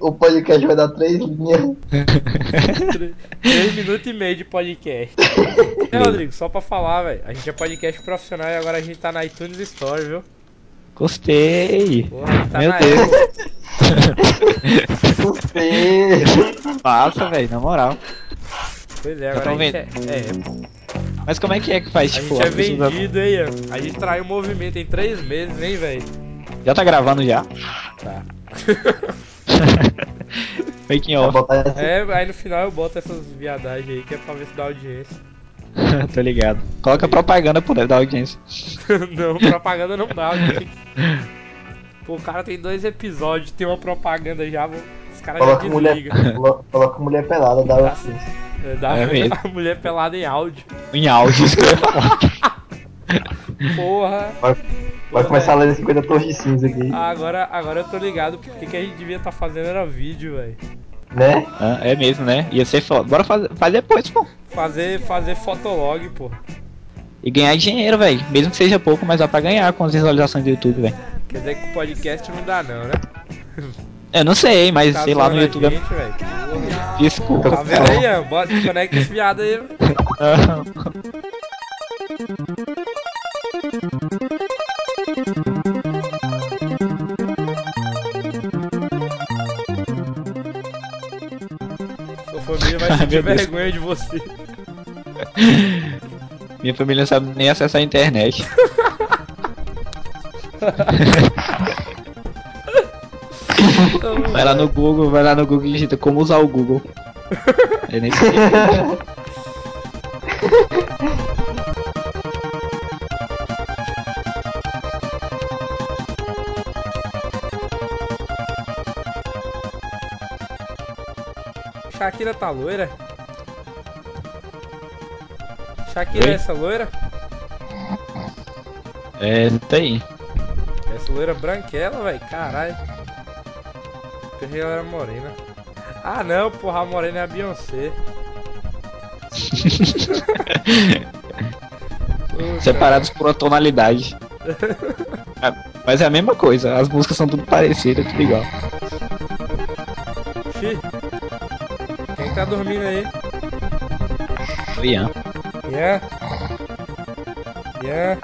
O podcast vai dar três linhas. 3 minutos e meio de podcast. É, Rodrigo, só pra falar, velho. A gente é podcast profissional e agora a gente tá na iTunes Store, viu? Gostei. Porra, a gente tá Meu na Deus. Você. Massa, velho, na moral. Pois é, agora a gente é, é, Mas como é que é que faz, a tipo, gente é as pessoas- vendido, hein, Ian? A gente traiu o movimento em 3 meses, hein, velho? Já tá gravando já? Tá. Making off, É, aí no final eu boto essas viadagens aí que é pra ver se dá audiência. tô ligado. Coloca propaganda por dentro da audiência. não, propaganda não dá audiência. Pô, o cara tem dois episódios, tem uma propaganda já, vou- os caras já Coloca mulher, desligam. colo- coloca mulher pelada, dá assim. É, dá É a mulher pelada em áudio. Em áudio, isso que eu ia falar. Porra. Vai, vai começar a ler 50 tons de cinza aqui, Ah, agora, agora eu tô ligado porque que a gente devia estar fazendo era vídeo, velho. né? Ah, é mesmo, né? Ia ser foda. Bora fazer, faz depois, pô. Fazer, fazer fotolog, pô. E ganhar dinheiro, velho. Mesmo que seja pouco, mas dá pra ganhar com as visualizações do YouTube, velho. Quer dizer que o podcast não dá não, né? Eu não sei, mas Tá sei lá no YouTube. gente, velho. Porra. Desculpa. Tá vendo aí? Bota, conecta esse viado aí. Sua família vai Ai, sentir vergonha de você. Minha família não sabe nem acessar a internet. Vai lá no Google, vai lá no Google e digita como usar o Google. Eu nem sei. Shakira tá loira? Shakira Oi? é essa loira? É, tá aí. Essa loira branquela, velho. Caralho. Pensei ela era morena. Ah não, porra, a morena é a Beyoncé. Separados por uma tonalidade. É, Mas é a mesma coisa, as músicas são tudo parecidas, tudo igual. Xi. Tá dormindo aí? O Ian. Ian? Ian?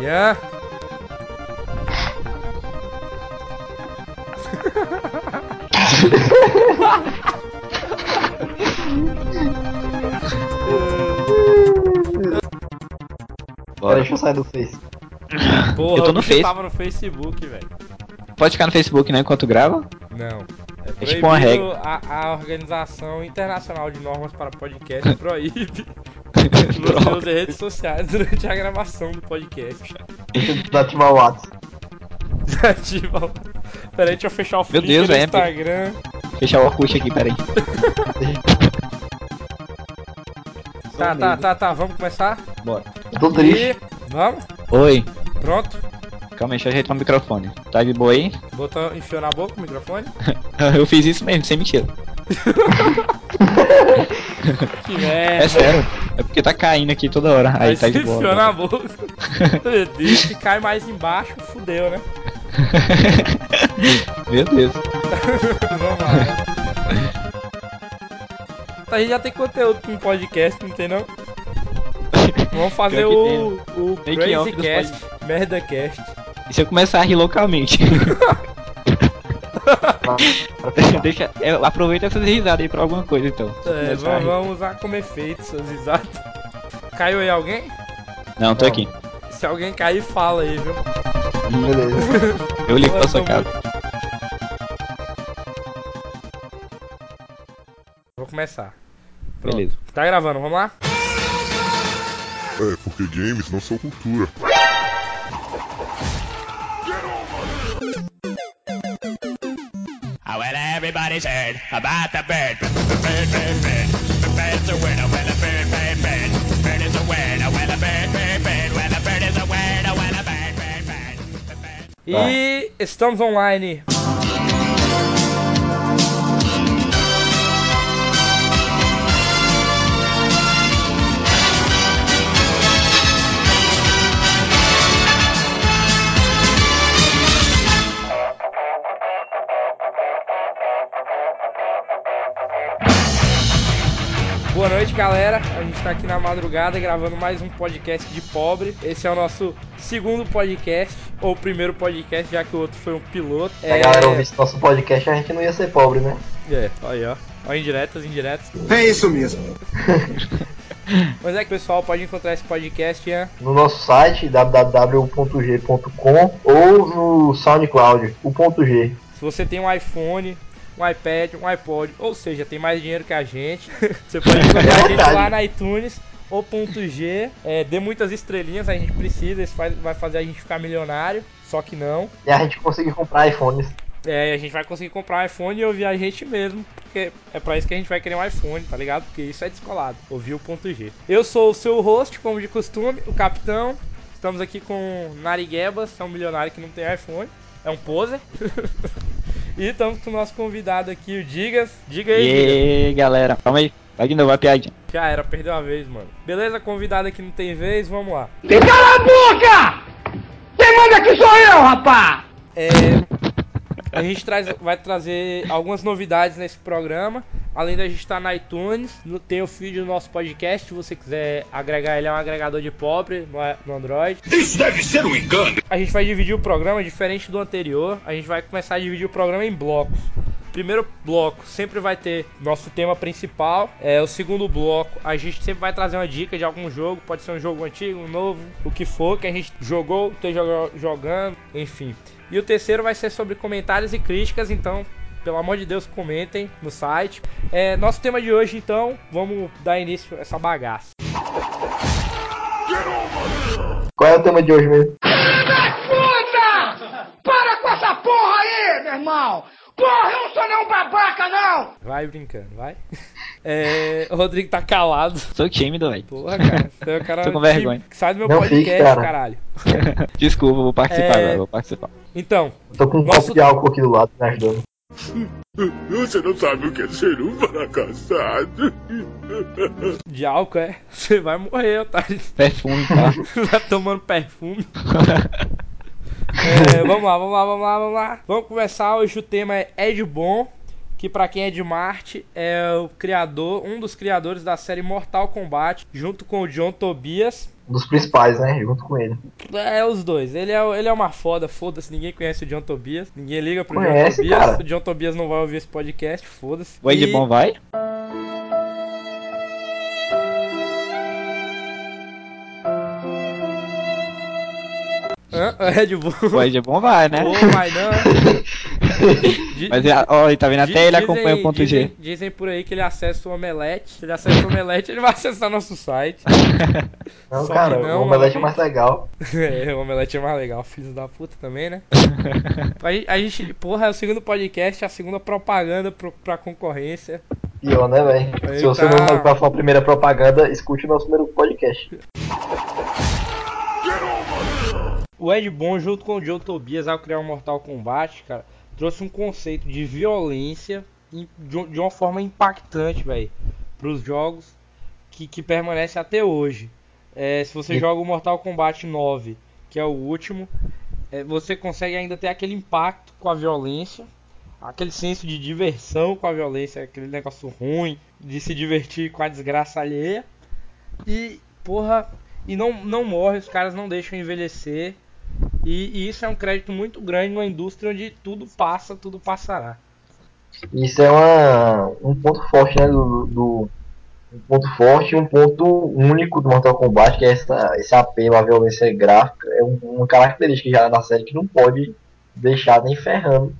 Ian? Pera, Bora. deixa eu sair do Face. Porra, Eu tô no Face. tava no Facebook, velho. Pode ficar no Facebook, né, enquanto grava? Não. É tipo uma proibido a, a Organização Internacional de Normas para Podcast proíbe Droga. use redes sociais durante a gravação do podcast. Deixa eu desativar o WhatsApp. Desativa. Peraí, deixa eu fechar o Meu Deus, do é, Instagram. Fechar o Orkut aqui, peraí. Tá, tá, tá, tá. Vamos começar? Bora. Tô triste. E... Vamos? Oi. Pronto? Calma aí, deixa eu ajeitar o microfone. Tá de boa aí? Botou, enfiou na boca o microfone? Eu fiz isso mesmo, sem mentira. Que merda. É sério. É porque tá caindo aqui toda hora. Aí Aí tá se de enfiou boa. na boca. Meu Deus, se cai mais embaixo, fudeu, né? Meu Deus. Vamos lá. né? A gente já tem conteúdo com podcast, não tem não? Vamos fazer Pior que o, o Merda Cast. E se eu começar a rir loucamente? Deixa, é, aproveita essas risadas aí pra alguma coisa então. É, vamos, vamos usar como efeito essas risadas. Caiu aí alguém? Não, tô aqui. Se alguém cair, fala aí, viu? Beleza. Eu ligo pra sua casa. muito- Vou começar. Pronto. Beleza. Tá gravando, vamos lá? É, porque games não são cultura. Everybody's heard about the bird. Bird, bird, bird. The bird's a. Oh, well, a bird, bird, bird. Bird is a a bird, bird, bird. Bird is a a bird, bird, bird. E estamos online. Boa noite, galera. A gente tá aqui na madrugada gravando mais um podcast de pobre. Esse é o nosso segundo podcast, ou primeiro podcast, já que o outro foi um piloto. Se a galera ouvisse nosso podcast, a gente não ia ser pobre, né? É, aí ó. Ó, indiretas, indiretas. É isso mesmo. Mas é que o pessoal pode encontrar esse podcast. No nosso site, www.g.com ou no SoundCloud, o ponto G. Se você tem um iPhone, um iPad, um iPod, ou seja, tem mais dinheiro que a gente, você pode encontrar a gente lá na iTunes. O ponto G, é, dê muitas estrelinhas, a gente precisa, isso vai fazer a gente ficar milionário, só que não. E a gente conseguir comprar iPhones. É, a gente vai conseguir comprar um iPhone e ouvir a gente mesmo, porque é pra isso que a gente vai querer um iPhone, tá ligado? Porque isso é descolado, ouvir o ponto G. Eu sou o seu host, como de costume, o Capitão. Estamos aqui com Nariguebas, que é um milionário que não tem iPhone, é um poser. e estamos com o nosso convidado aqui, o Digas. Diga aí, E Digas. aí, galera, calma aí. Vai de novo a piadinha. Já era, perdeu uma vez, mano. Beleza, convidado aqui não tem vez, vamos lá. Cala a boca! Quem manda aqui sou eu, rapá! É, a gente traz, vai trazer algumas novidades nesse programa. Além da gente estar na iTunes, tem o feed do nosso podcast. Se você quiser agregar, ele é um agregador de pobre no, Android. Isso deve ser um engano. A gente vai dividir o programa diferente do anterior. A gente vai começar a dividir o programa em blocos. Primeiro bloco sempre vai ter nosso tema principal. É o segundo bloco, a gente sempre vai trazer uma dica de algum jogo, pode ser um jogo antigo, um novo, o que for que a gente jogou, esteja joga- jogando, enfim. E o terceiro vai ser sobre comentários e críticas, então pelo amor de Deus, comentem no site. É, nosso tema de hoje, então, vamos dar início a essa bagaça. Qual é o tema de hoje mesmo? Puta! Para com essa porra aí, meu irmão! Porra, eu não sou nenhum babaca, não! Vai brincando, vai. É, o Rodrigo tá calado. Sou tímido, velho. Porra, cara. Você é o cara Tô com vergonha. que sai do meu Não podcast, fique, cara. caralho. Desculpa, vou participar É. agora, vou participar. Então, Tô com um Nosso- copo de álcool aqui do lado me ajudando. Você não sabe o que é ser um fracassado. de álcool é. Você vai morrer, otário. Perfume, tá? Vai tomando perfume. É, vamos lá, vamos lá, vamos lá, vamos lá. Vamos começar. Hoje o tema é Ed Boon, que pra quem é de Marte é o criador, um dos criadores da série Mortal Kombat, junto com o John Tobias. Um dos principais, né? Junto com ele. É, os dois. Ele é, ele é uma foda, foda-se. Ninguém conhece o John Tobias. Ninguém liga pro John Conhece, Tobias. cara. O John Tobias não vai ouvir esse podcast, foda-se. O Ed E- Bom vai? Hã? Ed Boon. O Ed Bom vai, né? Ô, mas não. Mas, é- ó, tá vendo? Até ele acompanha o ponto dizem, G. Dizem por aí que ele acessa o Omelete. Se ele acessa o Omelete, ele vai acessar nosso site. Não, Só cara, não, o omelete é mano. mais legal. É, o Omelete é mais legal, filho da puta também, né? a, gente, a gente, porra, é o segundo podcast, a segunda propaganda pro, pra concorrência. Pior, né, velho? Se você tá. não qual foi a primeira propaganda, escute o nosso primeiro podcast. O Ed Boon, junto com o Joe Tobias, ao criar o Mortal Kombat, cara, trouxe um conceito de violência de, uma forma impactante, velho, pros jogos que, que permanece até hoje. É, se você joga o Mortal Kombat 9, que é o último, é, você consegue ainda ter aquele impacto com a violência, aquele senso de diversão com a violência, aquele negócio ruim de se divertir com a desgraça alheia. E, porra, e não, não morre, os caras não deixam envelhecer. E, e isso é um crédito muito grande numa indústria onde tudo passa, tudo passará. Isso é uma, um ponto forte, né? Do, do- um ponto forte e um ponto único do Mortal Kombat, que é essa, esse apelo à violência gráfica. É um- uma característica já da série que não pode deixar nem ferrando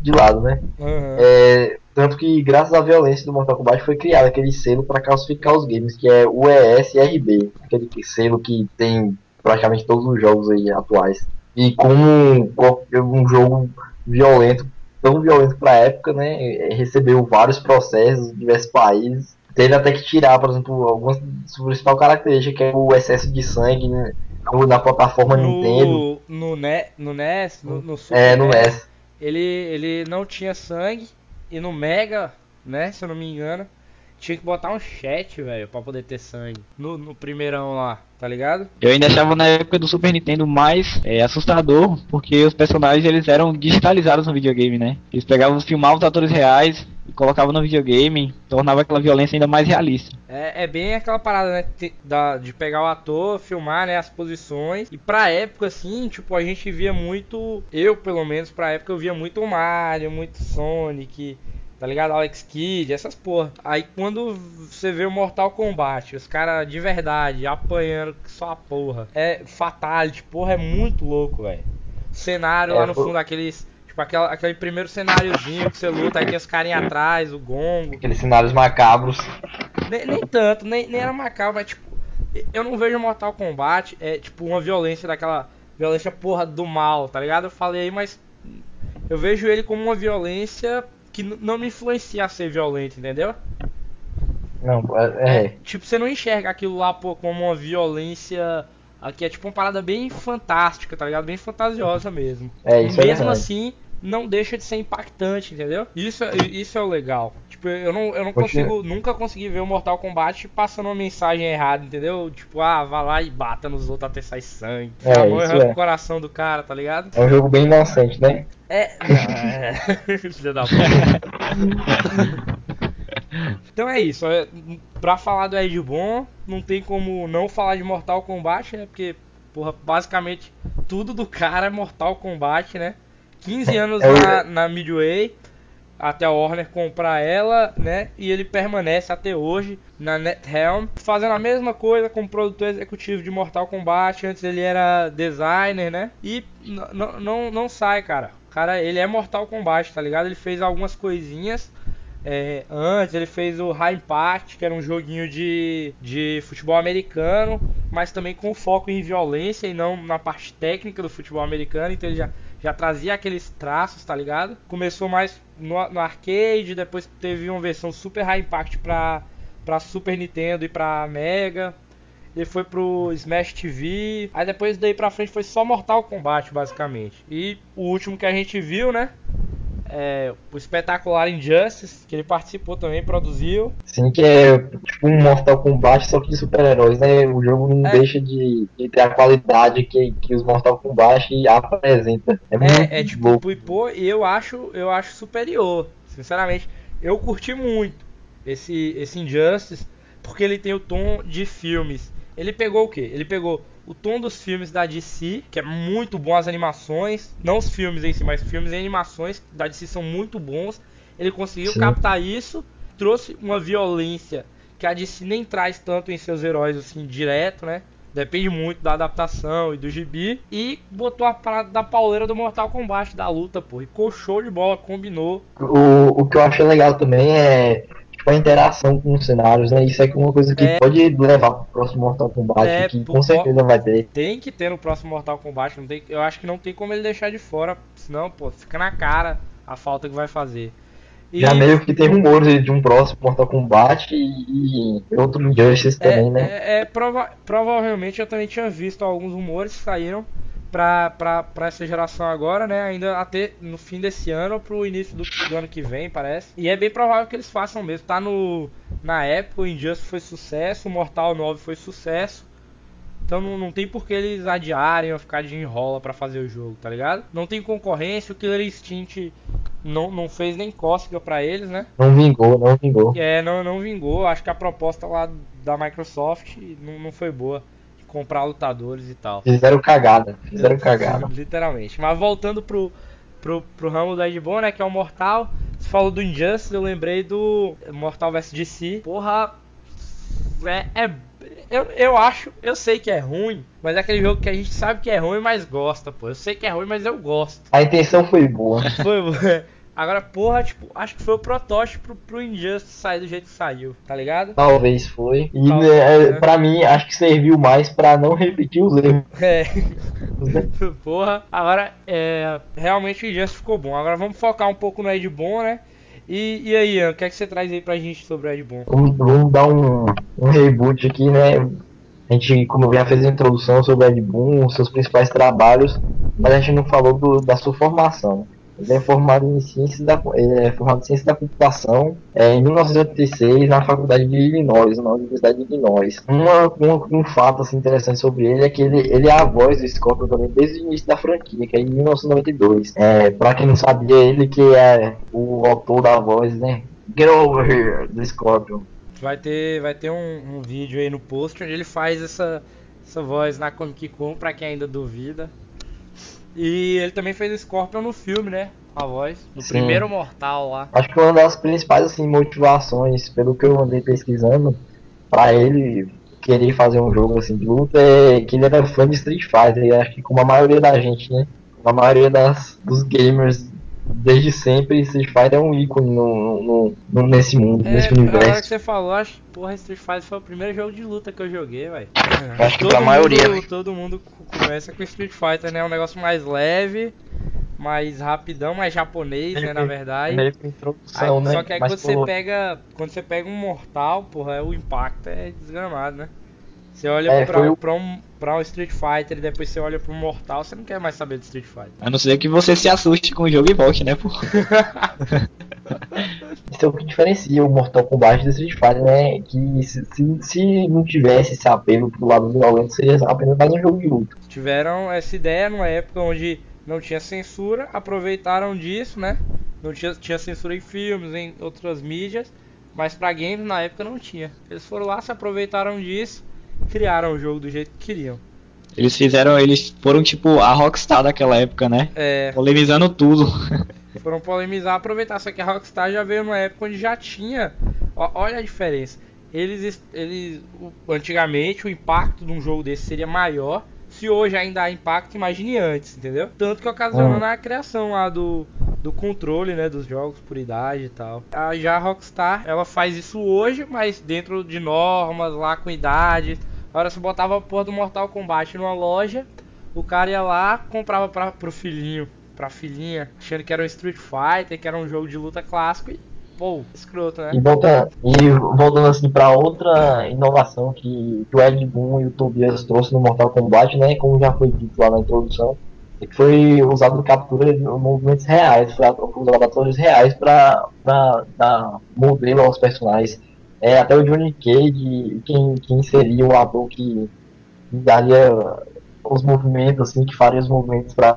de lado, né? Aham. É, tanto que, graças à violência do Mortal Kombat, foi criado aquele selo para classificar os games, que é o ESRB, aquele selo que tem praticamente todos os jogos aí atuais. E como um jogo violento, tão violento para a época, né, é, recebeu vários processos em diversos países. Teve até que tirar, por exemplo, algumas principal característica, que é o excesso de sangue né, no- na plataforma Nintendo. No, no, Ne- no NES, no, no Super É, no NES, NES. Ele, ele não tinha sangue. E no Mega, né, se eu não me engano, tinha que botar um chat, velho, pra poder ter sangue. No, no primeirão lá, tá ligado? Eu ainda achava na época do Super Nintendo mais é, assustador, porque os personagens eles eram digitalizados no videogame, né? Eles pegavam, filmavam os atores reais, e colocava no videogame, tornava aquela violência ainda mais realista. É, é bem aquela parada, né? te- da- de pegar o ator, filmar, né? As posições. E pra época, assim, tipo, a gente via muito. Eu, pelo menos, pra época, eu via muito Mario, muito Sonic. Tá ligado? Alex Kidd, essas porra. Aí quando você vê o Mortal Kombat, os caras de verdade apanhando só a porra. É Fatality, porra, é muito louco, velho. Cenário É, lá no foi- fundo, aqueles. Tipo, aquela, aquele primeiro cenáriozinho que você luta, aí tem os carinha atrás, o gongo. Aqueles cenários macabros. Nem, nem tanto, nem, nem era macabro, mas tipo, eu não vejo Mortal Kombat é tipo uma violência daquela violência porra do mal, tá ligado? Eu falei aí, mas eu vejo ele como uma violência que não me influencia a ser violento, entendeu? Não, é. é. Tipo, você não enxerga aquilo lá pô, como uma violência aqui é tipo uma parada bem fantástica, tá ligado? Bem fantasiosa mesmo. É, isso é mesmo verdade. assim, não deixa de ser impactante, entendeu? Isso, é- isso é o legal. Tipo, eu não, eu não consigo, nunca consegui ver o Mortal Kombat passando uma mensagem errada, entendeu? Tipo, ah, vá lá e bata nos outros até sair sangue. É, a mão isso arranca é. o coração do cara, tá ligado? É um jogo bem inocente, né? É. é. Filha da puta. Então é isso. é, Pra falar do Ed Boon, não tem como não falar de Mortal Kombat, né? Porque, porra, basicamente tudo do cara é Mortal Kombat, né? 15 anos É na, na Midway, até a Warner comprar ela, né? E ele permanece até hoje na NetHelm, fazendo a mesma coisa como produtor executivo de Mortal Kombat. Antes ele era designer, né? E não, não sai, cara. Cara, ele é Mortal Kombat, tá ligado? Ele fez algumas coisinhas. é, antes ele fez o High Impact, que era um joguinho de, de futebol americano, mas também com foco em violência e não na parte técnica do futebol americano. Então ele já, já trazia aqueles traços, tá ligado? Começou mais no, no arcade, depois teve uma versão Super High Impact pra, pra Super Nintendo e pra Mega. Ele foi pro Smash TV. Aí depois daí pra frente foi só Mortal Kombat, basicamente. E o último que a gente viu, né? É o espetacular Injustice, que ele participou também, produziu. Sim, que é tipo um Mortal Kombat, só que de super-heróis, né? O jogo não É. deixa de, de ter a qualidade que, que os Mortal Kombat apresenta. É, muito É, é tipo louco. Puipô e eu acho, eu acho superior. Sinceramente, eu curti muito esse, esse Injustice, porque ele tem o tom de filmes. Ele pegou o que? Ele pegou o tom dos filmes da DC, que é muito bom as animações, não os filmes em si, mas filmes e animações da DC são muito bons. Ele conseguiu Sim. captar isso, trouxe uma violência que a DC nem traz tanto em seus heróis assim direto, né? Depende muito da adaptação e do gibi. E botou a parada da pauleira do Mortal Kombat da luta, pô. E ficou show de bola, combinou. O, o que eu achei legal também é tipo, a interação com os cenários, né? Isso é uma coisa que É. pode levar pro próximo Mortal Kombat, É, que com certeza vai ter. Tem que ter no próximo Mortal Kombat. Não tem, eu acho que não tem como ele deixar de fora. Senão, pô, fica na cara a falta que vai fazer. E, Já meio que tem rumores de um próximo Mortal Kombat e, e outro Injustice é, também, né? é- é prova- provavelmente eu também tinha visto alguns rumores que saíram pra essa geração agora, né? Ainda até no fim desse ano ou pro início do, do ano que vem, parece. E é bem provável que eles façam mesmo. Tá no. Na época, o Injustice foi sucesso, o Mortal 9 foi sucesso. Então não, não tem por que eles adiarem ou ficar de enrola pra fazer o jogo, tá ligado? Não tem concorrência, o Killer Instinct não, não fez nem cócega pra eles, né? Não vingou, não vingou. É, não, não vingou. Acho que a proposta lá da Microsoft não, não foi boa. Comprar lutadores e tal. Fizeram cagada, fizeram cagada. Literalmente. Mas voltando pro, pro, pro ramo do Ed Boon, né? Que é o Mortal. Você falou do Injustice, eu lembrei do Mortal vs DC. Porra. É. é- eu, eu acho, eu sei que é ruim, mas é aquele jogo que a gente sabe que é ruim, mas gosta, pô. Eu sei que é ruim, mas eu gosto. A intenção foi boa. Foi. Agora, porra, tipo, acho que foi o protótipo pro, Injustice sair do jeito que saiu, tá ligado? Talvez foi. E Talvez, é, né? pra mim, acho que serviu mais pra não repetir os erros. É. né? Porra, agora é, realmente o Injustice ficou bom. Agora vamos focar um pouco no Ed Boon, né? E, e aí, Ian, o que é que você traz aí pra gente sobre o Ed Boon? Vamos, vamos dar um, um reboot aqui, né? A gente, como já fez a introdução sobre Ed Boon, os seus principais trabalhos, mas a gente não falou do- da sua formação. Ele é formado em ciências da, é formado em ciência da computação é, em 1986 na faculdade de Illinois, na Universidade de Illinois. Uma, um fato assim, interessante sobre ele é que ele, ele é a voz do Scorpion também desde o início da franquia, que é em 1992. É, para quem não sabia, ele que é o autor da voz, né? Get over here, do Scorpion. Vai ter, vai ter um, um vídeo aí no post onde ele faz essa, essa voz na Comic Con, pra quem ainda duvida. E ele também fez Scorpion no filme, né? A voz. No Sim. primeiro Mortal lá. Acho que uma das principais assim, motivações, pelo que eu andei pesquisando, pra ele querer fazer um jogo assim de luta é que ele era fã de Street Fighter. E acho que como a maioria da gente, né? Como a maioria das, dos gamers desde sempre, Street Fighter é um ícone no, no- no- nesse mundo, nesse É, agora que universo. você falou, acho que porra, Street Fighter foi o primeiro jogo de luta que eu joguei, velho. Acho que pra maioria, mundo, né? todo mundo co- começa com Street Fighter, né? É um negócio mais leve, mais rapidão, mais japonês, né, na verdade. Meio que Aí- introdução, né? Só que aí Mas, quando você pega. Quando você pega um mortal, porra, é- o impacto é desgramado, né? Você olha É, pra, o- pra, um, pra um Street Fighter e depois você olha pro Mortal, você não quer mais saber de Street Fighter. A não ser que você se assuste com o jogo e volte, né, pô? Isso é o que diferencia o Mortal Kombat do Street Fighter, né? Que se, se, se não tivesse esse apelo pro lado violento, seria apenas mais um jogo de luta. Tiveram essa ideia numa época onde não tinha censura, aproveitaram disso, né? Não tinha, tinha censura em filmes, em outras mídias, mas pra games na época não tinha. Eles foram lá, se aproveitaram disso, criaram o jogo do jeito que queriam. Eles fizeram, eles foram tipo a Rockstar daquela época, né? É, Polemizando tudo. foram polemizar, aproveitar. Só que a Rockstar já veio numa época onde já tinha. ó, olha a diferença. Eles, eles, antigamente, o impacto de um jogo desse seria maior. Se hoje ainda há impacto, imagine antes, entendeu? Tanto que ocasionou Hum. na criação lá do, do controle, né, dos jogos por idade e tal. A, já a Rockstar, ela faz isso hoje, mas dentro de normas, lá com idade. Agora você botava a porra do Mortal Kombat numa loja, o cara ia lá, comprava pra, pro filhinho, pra filhinha, achando que era um Street Fighter, que era um jogo de luta clássico e, pô, escroto, né? E, volta, e voltando assim pra outra inovação que, que o Ed Boon e o Tobias trouxe no Mortal Kombat, né? Como já foi dito lá na introdução, é que foi usado captura de movimentos reais, foi usado atores reais pra, pra dar modelo aos personagens. É, até o Johnny Cage, quem, quem seria o ator que daria os movimentos, assim, que faria os movimentos pra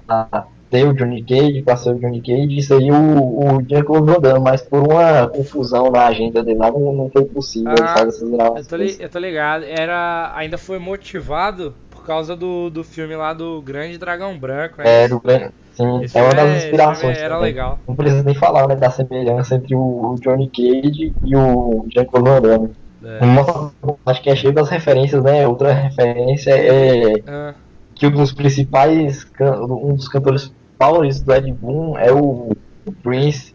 ter o Johnny Cage, ser o Johnny Cage, seria o, o Jean-Claude Van Damme, mas por uma confusão na agenda dele lá, não, não foi possível Ah, fazer essas Eu tô, li- gravações. eu tô ligado, era, ainda foi motivado por causa do, do filme lá do Grande Dragão Branco, né? É, do grande, sim, Esse é uma das esse inspirações. era também. legal. Não precisa nem falar, né, da semelhança entre o, Johnny Cage e o Jean-Claude Van Damme. É. Kombat que é cheio das referências, né? Outra referência é Ah, que um dos principais, um dos cantores favoritos do Ed Boon é o, Prince,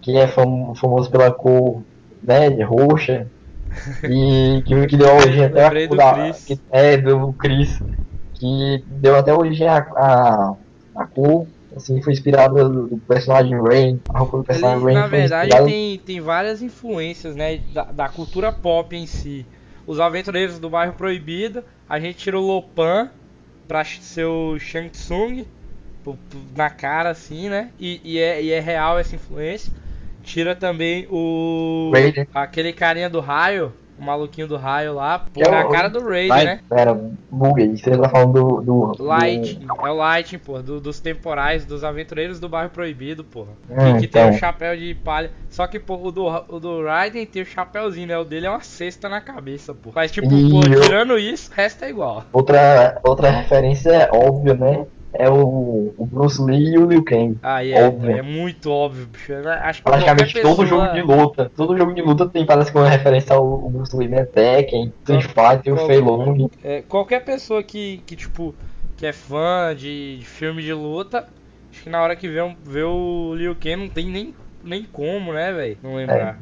que é fam- famoso pela cor né, roxa, e que, que deu origem até a cor da, Chris. que, é, do Chris, que deu até origem a, a, a cor, assim, foi inspirada do, personagem Rain, a roupa do personagem Rain na verdade, tem, tem várias influências, né, da, da cultura pop em si. Os Aventureiros do Bairro Proibido, a gente tira o Lopan pra ser o Shang Tsung, na cara assim, né, e, e é, e é real essa influência. Tira também o... Raiden. aquele carinha do raio, o maluquinho do raio lá, pô, é na o- cara do Vai- né. Pera, buguei, você tá falando do... do, do Light, é o Light, pô, do- dos temporais, dos aventureiros do bairro proibido, porra. Hum, que, que tem então. o chapéu de palha. Só que, pô, o do, o do Raiden tem o chapéuzinho, né? O dele é uma cesta na cabeça, pô. Mas, tipo, pô, eu- tirando isso, o resto é igual. Outra, outra referência óbvia, né? É o, o Bruce Lee e o Liu Kang. Aí é, Óbvio. é muito óbvio, bicho. Acho que Praticamente qualquer todo pessoa- jogo de luta. Todo jogo de luta tem, parece que uma referência ao, ao Bruce Lee, né? Tekken, Street Fighter, o Fei Long. é, qualquer pessoa que, que, tipo, que é fã de, de filme de luta, acho que na hora que vê, um- vê o Liu Kang não tem nem, nem como, né, velho? Não lembrar.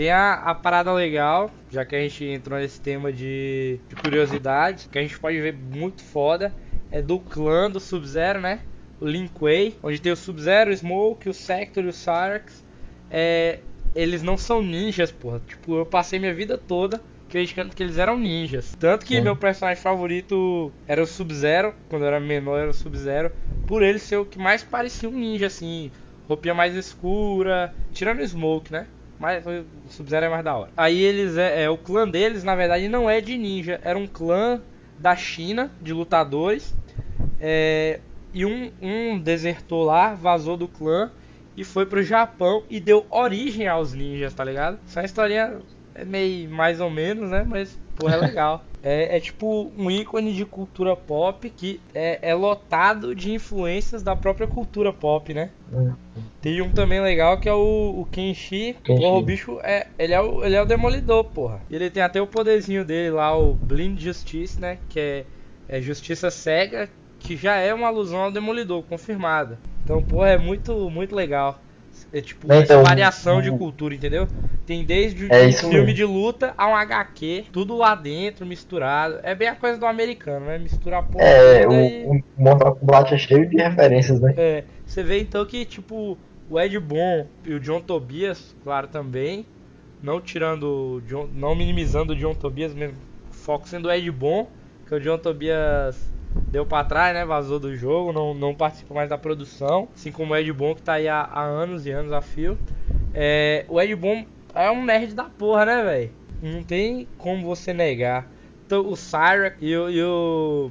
Tem a, a parada legal, já que a gente entrou nesse tema de, de curiosidade, que a gente pode ver muito foda, é do clã do Sub-Zero, né? O Lin Kuei, onde tem o Sub-Zero, o Smoke, o Sector e o Cyrax. É, eles não são ninjas, porra. Tipo, eu passei minha vida toda acreditando que eles eram ninjas. Tanto que Sim. meu personagem favorito era o Sub-Zero, quando eu era menor era o Sub-Zero, por ele ser o que mais parecia um ninja, assim, roupinha mais escura, tirando o Smoke, né? Mas o Sub-Zero é mais da hora. Aí eles é, é, o clã deles, na verdade, não é de ninja, era um clã da China de lutadores. É, e um, um desertor lá vazou do clã e foi pro Japão e deu origem aos ninjas, tá ligado? Essa historinha é meio mais ou menos, né? Mas, pô, é legal. É, é tipo um ícone de cultura pop que é, é lotado de influências da própria cultura pop, né? Tem um também legal que é o, o Kenshi. Kenshi. Porra, o bicho é. Ele é o, ele é o demolidor, porra. Ele tem até o poderzinho dele lá, o Blind Justice, né? Que é, é justiça cega, que já é uma alusão ao demolidor, confirmada. Então, porra, é muito, muito legal. É tipo, É, essa então, variação de o- cultura, entendeu? Tem desde É um filme mesmo. de luta a um HQ, tudo lá dentro, misturado. É bem a coisa do americano, né? Misturar porra É, o, e- o Mortal Kombat é cheio de referências, né? é, você vê então que, tipo, o Ed Boon e o John Tobias, claro, também, não tirando, John, não minimizando o John Tobias, mesmo foco sendo o Ed Boon, que o John Tobias deu pra trás, né, vazou do jogo, não, não participa mais da produção, assim como o Ed Boon, que tá aí há, há anos e anos a fio. É, o Ed Boon é um nerd da porra, né, velho? Não tem como você negar. Então, o Cyrax e o, e o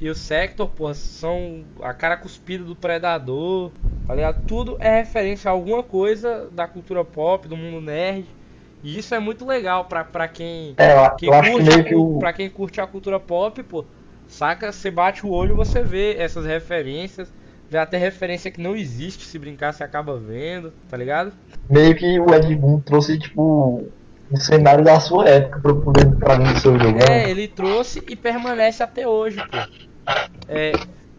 e o Sector, porra, são a cara cuspida do Predador, tá ligado? Tudo é referência a alguma coisa da cultura pop, do mundo nerd. E isso é muito legal pra, pra quem, É, eu, quem eu curte que pra quem curte a cultura pop, pô. Saca, você bate o olho e você vê essas referências. Vê até referência que não existe, se brincar, você acaba vendo, tá ligado? Meio que o Ed Boon trouxe, tipo, um cenário da sua época pra poder pra mim do seu jogo. É, né? ele trouxe e permanece até hoje, pô. É,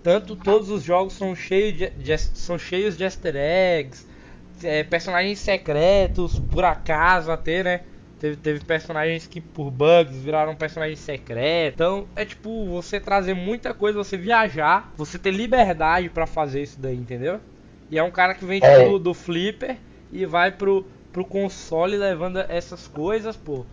tanto todos os jogos são cheios de, de- são cheios de easter eggs, é, personagens secretos, por acaso até, né? Teve, teve personagens que por bugs viraram personagens secretos. Então é tipo você trazer muita coisa, você viajar, você ter liberdade pra fazer isso daí, entendeu? E é um cara que vem tipo, É. do, do flipper e vai pro, pro console levando essas coisas, pô,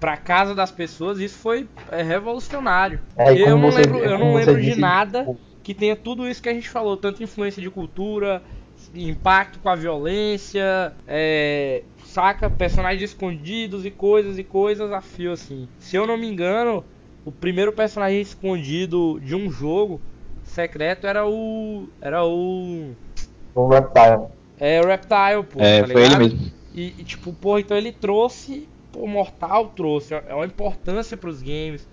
pra casa das pessoas. Isso foi é, revolucionário. É, eu não você- lembro, eu não lembro de nada tipo, que tenha tudo isso que a gente falou, tanto influência de cultura, impacto com a violência, é, saca personagens escondidos e coisas e coisas a fio assim. Se eu não me engano, o primeiro personagem escondido de um jogo secreto era o era o O Reptile. é o Reptile, pô, É, tá foi ele ligado? mesmo. E, e, tipo, pô, então ele trouxe, pô, Mortal trouxe, é uma importância pros games.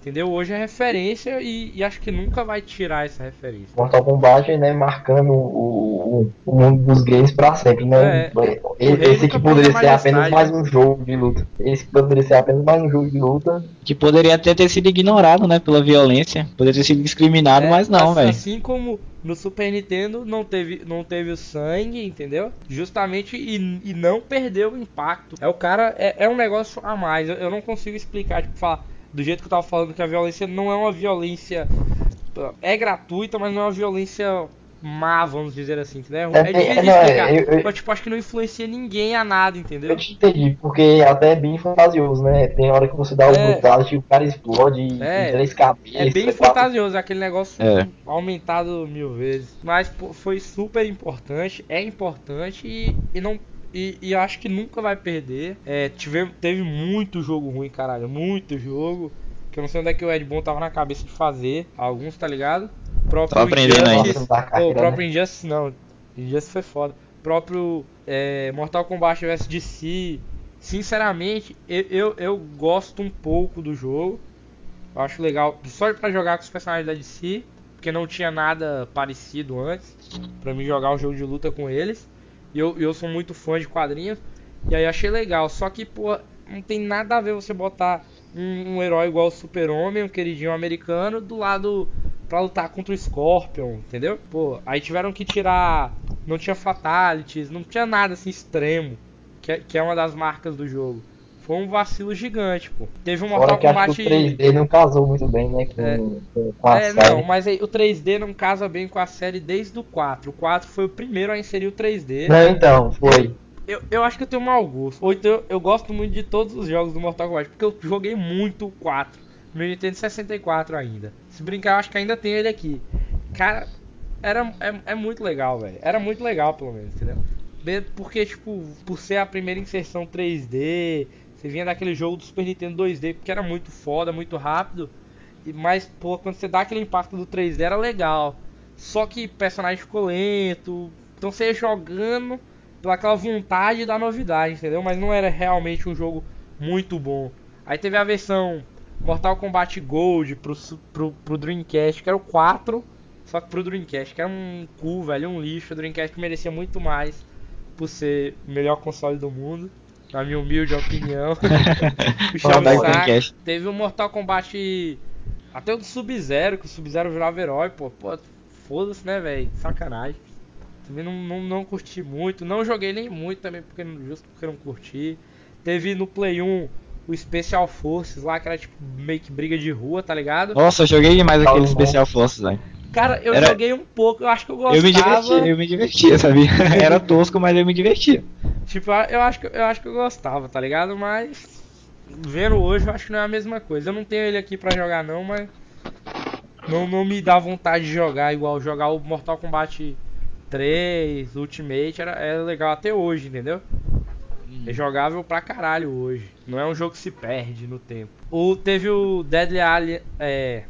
Entendeu? Hoje é referência e, e acho que nunca vai tirar essa referência. Mortal Kombat, né, marcando o, o, o mundo dos games pra sempre, né? É. Esse que poderia ser apenas mais né? um jogo de luta. Esse que poderia ser apenas mais um jogo de luta. Que poderia até ter sido ignorado, né? Pela violência. Poderia ter sido discriminado, É, mas não, assim, velho. Assim como no Super Nintendo não teve, não teve o sangue, entendeu? Justamente e, e não perdeu o impacto. É o cara, é, é um negócio a mais. Eu, eu não consigo explicar, tipo, falar do jeito que eu tava falando que a violência não é uma violência. É gratuita, mas não é uma violência má, vamos dizer assim, entendeu? É, É difícil é, não, é, explicar. eu- eu- Mas, tipo, acho que não influencia ninguém a nada, entendeu? Eu te entendi, porque até é bem fantasioso, né? Tem hora que você dá o É. e o cara explode e É, tem três cabeças. É bem fantasioso, aquele negócio É. aumentado mil vezes. Mas pô, foi super importante, é importante e, e não. E, e acho que nunca vai perder. É, tive, teve muito jogo ruim, caralho. Muito jogo. Que eu não sei onde é que o Ed Boon tava na cabeça de fazer. Alguns, tá ligado? Próprio Tava aprendendo. Injustice- o próprio né? Injustice não. Injustice foi foda. Próprio é, Mortal Kombat vs DC. Sinceramente, eu, eu, eu gosto um pouco do jogo. Eu acho legal. Só pra jogar com os personagens da DC. Porque não tinha nada parecido antes. Pra mim jogar um jogo de luta com eles. E eu, eu sou muito fã de quadrinhos. E aí achei legal. Só que, pô, não tem nada a ver você botar um, um herói igual o Super-Homem, um queridinho americano, do lado pra lutar contra o Scorpion, entendeu? Pô, aí tiveram que tirar. Não tinha fatalities, não tinha nada assim extremo. Que é, que é uma das marcas do jogo. Foi um vacilo gigante, pô. Teve um Fora Mortal que acho Kombat. que o 3D não casou muito bem, né? Com, É. com, a É, série. não, mas aí o 3D não casa bem com a série desde o 4. O 4 foi o primeiro a inserir o 3D. Não, então, foi. Eu, eu acho que eu tenho mau gosto. Ou então eu, eu gosto muito de todos os jogos do Mortal Kombat, porque eu joguei muito o 4 no Nintendo 64 ainda. Se brincar, eu acho que ainda tem ele aqui. Cara, era, é, é muito legal, velho. Era muito legal, pelo menos, entendeu? Porque, tipo, por ser a primeira inserção 3D, você vinha daquele jogo do Super Nintendo 2D, porque era muito foda, muito rápido. E- Mas, pô, quando você dá aquele impacto do 3D era legal. Só que personagem ficou lento, Então você ia jogando pela aquela vontade da novidade, entendeu? Mas não era realmente um jogo muito bom. Aí teve a versão Mortal Kombat Gold pro, pro, pro Dreamcast, que era o 4, só que pro Dreamcast, que era um cu, velho, um lixo. O Dreamcast merecia muito mais por ser o melhor console do mundo, na minha humilde opinião. Saudade o saco. Teve o Mortal Kombat até o do Sub-Zero, que o Sub-Zero virava herói, pô. Pô, foda-se, né, velho? Sacanagem. Também não, não, não curti muito. Não joguei nem muito também, porque, não- justo porque não curti. Teve no Play 1 o Special Forces lá, que era tipo meio que briga de rua, tá ligado? Nossa, eu joguei demais Tá aquele. Special Forces, velho. Cara, eu Era- joguei um pouco, eu acho que eu gostava. Eu me divertia, eu me divertia, sabia? Era tosco, mas eu me divertia. Tipo, eu acho, que, eu acho que eu gostava, tá ligado? Mas vendo hoje eu acho que não é a mesma coisa. Eu não tenho ele aqui pra jogar não, mas não, não me dá vontade de jogar igual jogar o Mortal Kombat 3, Ultimate, era, era legal até hoje, entendeu? É jogável pra caralho hoje. Não é um jogo que se perde no tempo. O, teve o Deadly Alien. É.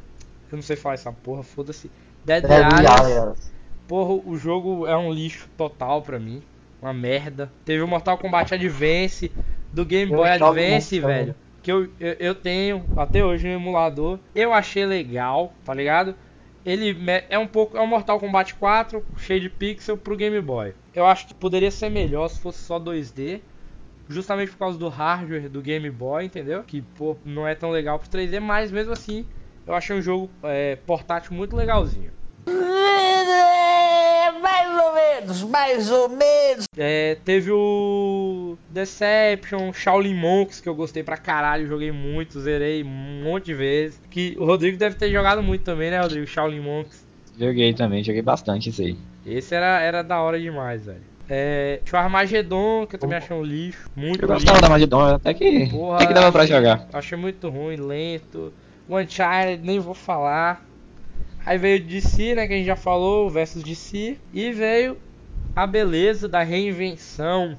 Eu não sei falar essa porra, foda-se. Deadly Alliance. Alliance. Porra, o jogo é um lixo total pra mim. Uma merda. Teve o Mortal Kombat Advance do Game Boy Advance, velho. Que eu, eu, eu tenho até hoje no emulador. Eu achei legal, tá ligado? Ele é um pouco. É um Mortal Kombat 4 cheio de pixel pro Game Boy. Eu acho que poderia ser melhor se fosse só 2D. Justamente por causa do hardware do Game Boy, entendeu? Que pô, não é tão legal pro 3D, mas mesmo assim eu achei um jogo é, portátil muito legalzinho. Mais ou menos, mais ou menos. É, teve o Deception, Shaolin Monks, que eu gostei pra caralho, joguei muito, zerei um monte de vezes. Que o Rodrigo deve ter jogado muito também, né, Rodrigo? Shaolin Monks. Joguei também, joguei bastante isso aí. Esse era, era da hora demais, velho. É, tinha o Armageddon, que eu também achei um lixo, muito Eu lixo. gostava da Magidon, até que, Porra, até que dava pra achei- jogar. Achei muito ruim, lento. One Child, nem vou falar. Aí veio o DC, né, que a gente já falou, o versus DC. E veio a beleza da reinvenção.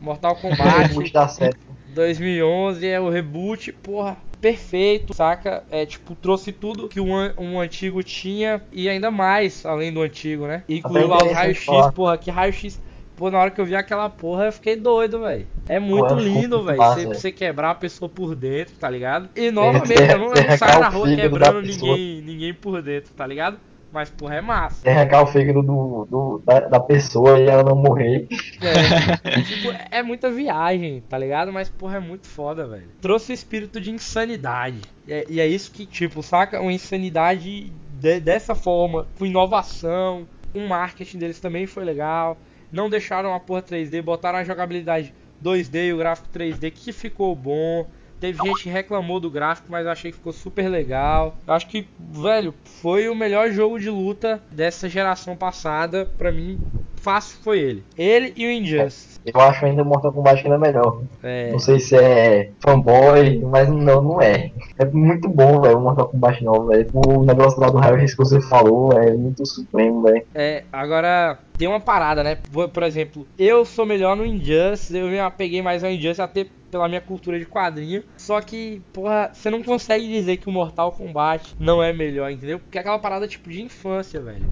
Mortal Kombat. Reboot da série. 2011 é o reboot, porra, perfeito, saca? É tipo, trouxe tudo que um, um antigo tinha e ainda mais além do antigo, né? Incluiu lá os interessante raios-x, falar. porra, que raio-x. Pô, na hora que eu vi aquela porra, eu fiquei doido, velho. É muito Porra, lindo, velho. Você, você quebrar a pessoa por dentro, tá ligado? E novamente, você- eu não, eu não saio na rua quebrando ninguém, ninguém por dentro, tá ligado? Mas, porra, é massa. Tem arrancar o fígado do, do- da, da pessoa e ela não morrer. É, tipo, é muita viagem, tá ligado? Mas, porra, é muito foda, velho. Trouxe o espírito de insanidade. E é, e é isso que, tipo, saca? Uma insanidade de- dessa forma, com inovação. O marketing deles também foi legal. Não deixaram a porra 3D, botaram a jogabilidade 2D e o gráfico 3D, que ficou bom. Teve gente que reclamou do gráfico, mas eu achei que ficou super legal. Eu acho que, velho, foi o melhor jogo de luta dessa geração passada. Pra mim, fácil foi ele. Ele e o Injustice. Eu acho ainda o Mortal Kombat ainda melhor. É, Não sei se é fanboy, mas não, não é. É muito bom, velho, o Mortal Kombat novo, velho. O negócio lá do Raio que você falou é muito supremo, velho. é, agora tem uma parada, né? Por, por exemplo, eu sou melhor no Injustice, eu me apeguei mais ao Injustice até pela minha cultura de quadrinho. Só que, porra, você não consegue dizer que o Mortal Kombat não é melhor, entendeu? Porque é aquela parada tipo de infância, velho.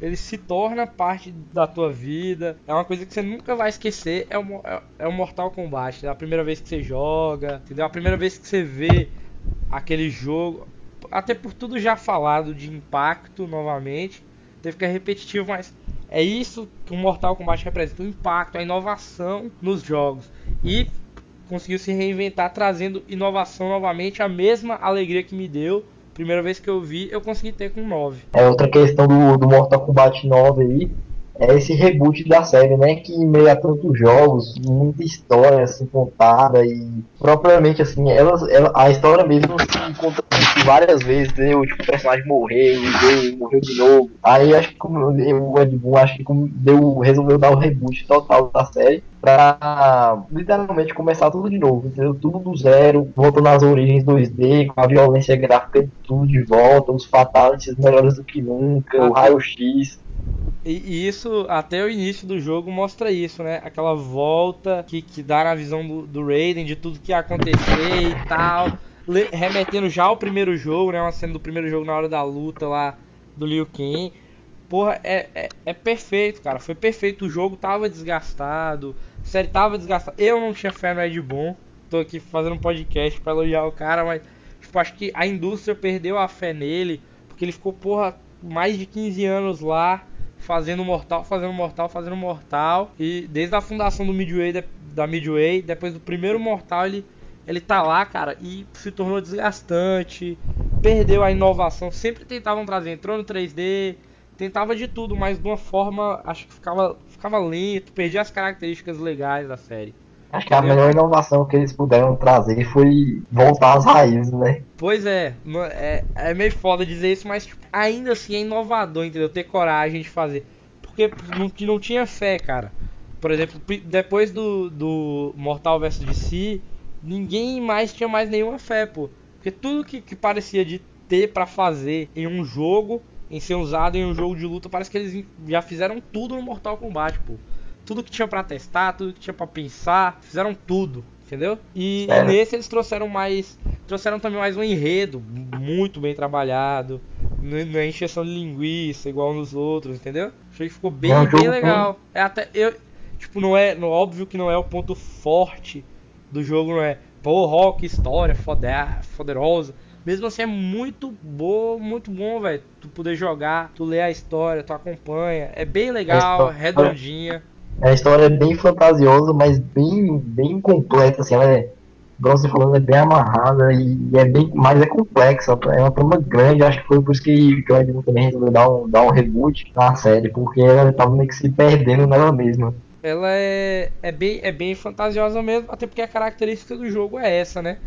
Ele se torna parte da tua vida. É uma coisa que você nunca vai esquecer. É o, é- é o Mortal Kombat. É a primeira vez que você joga, entendeu? A primeira vez que você vê aquele jogo. Até por tudo já falado de impacto novamente. Teve que é repetitivo, mas é isso que o Mortal Kombat representa: o impacto, a inovação nos jogos. E conseguiu se reinventar trazendo inovação novamente, a mesma alegria que me deu. Primeira vez que eu vi, eu consegui ter com 9. É outra questão do, do Mortal Kombat 9 aí. É esse reboot da série, né? Que em meio a tantos jogos, muita história assim contada e propriamente assim, elas, ela, a história mesmo se assim, várias vezes, entendeu? Tipo, o personagem morreu, veio, morreu de novo. Aí acho que como o Ed Boon acho que deu, resolveu dar o reboot total da série pra literalmente começar tudo de novo, entendeu? Tudo do zero, voltando às origens 2D, com a violência gráfica de tudo de volta, os fatalities melhores do que nunca, o raio-x. E, isso, até o início do jogo, mostra isso, né? Aquela volta que, que dá na visão do, do Raiden, de tudo que ia acontecer e tal. Le- remetendo já ao primeiro jogo, né? Uma cena do primeiro jogo na hora da luta lá do Liu Kang. porra, é, é, é perfeito, cara. Foi perfeito. O jogo tava desgastado. A série tava desgastada. Eu não tinha fé no Ed Boon. Tô aqui fazendo um podcast pra elogiar o cara, mas tipo, acho que a indústria perdeu a fé nele. Porque ele ficou, porra, mais de 15 anos lá. Fazendo mortal, fazendo mortal, fazendo mortal. E desde a fundação do Midway, da Midway, depois do primeiro mortal, ele, ele tá lá, cara, e se tornou desgastante. Perdeu a inovação. Sempre tentavam trazer, entrou no 3D, tentava de tudo, mas de uma forma, acho que ficava, ficava lento, perdia as características legais da série. Acho que a melhor inovação que eles puderam trazer foi voltar às raízes, né? Pois é, é, é meio foda dizer isso, mas tipo, ainda assim é inovador, entendeu? Ter coragem de fazer. Porque não, não tinha fé, cara. Por exemplo, depois do, do Mortal vs DC, ninguém mais tinha mais nenhuma fé, pô. Porque tudo que, que parecia de ter pra fazer em um jogo, em ser usado em um jogo de luta, parece que eles já fizeram tudo no Mortal Kombat, pô. Tudo que tinha pra testar, tudo que tinha pra pensar, fizeram tudo, entendeu? E, e Sério? nesse eles trouxeram mais. Trouxeram também mais um enredo muito bem trabalhado. Não é encheção de linguiça igual nos outros, entendeu? Achei que ficou bem, É bem legal. É até. Eu, tipo, não é. No, óbvio que não é o ponto forte do jogo, não é. Pô, rock, história, foda, poderosa. Mesmo assim é muito bom, muito bom, velho. Tu poder jogar, tu lê a história, tu acompanha. É bem legal, história- redondinha. A história é bem fantasiosa, mas bem, bem completa, assim, ela é, igual você falou, é bem amarrada e é bem, mas é complexa, é uma trama grande, acho que foi por isso que, o Ed Boon também resolveu dar um, dar um reboot na série, porque ela tava meio que se perdendo nela mesma. Ela é, é, bem, é bem fantasiosa mesmo, até porque a característica do jogo é essa, né?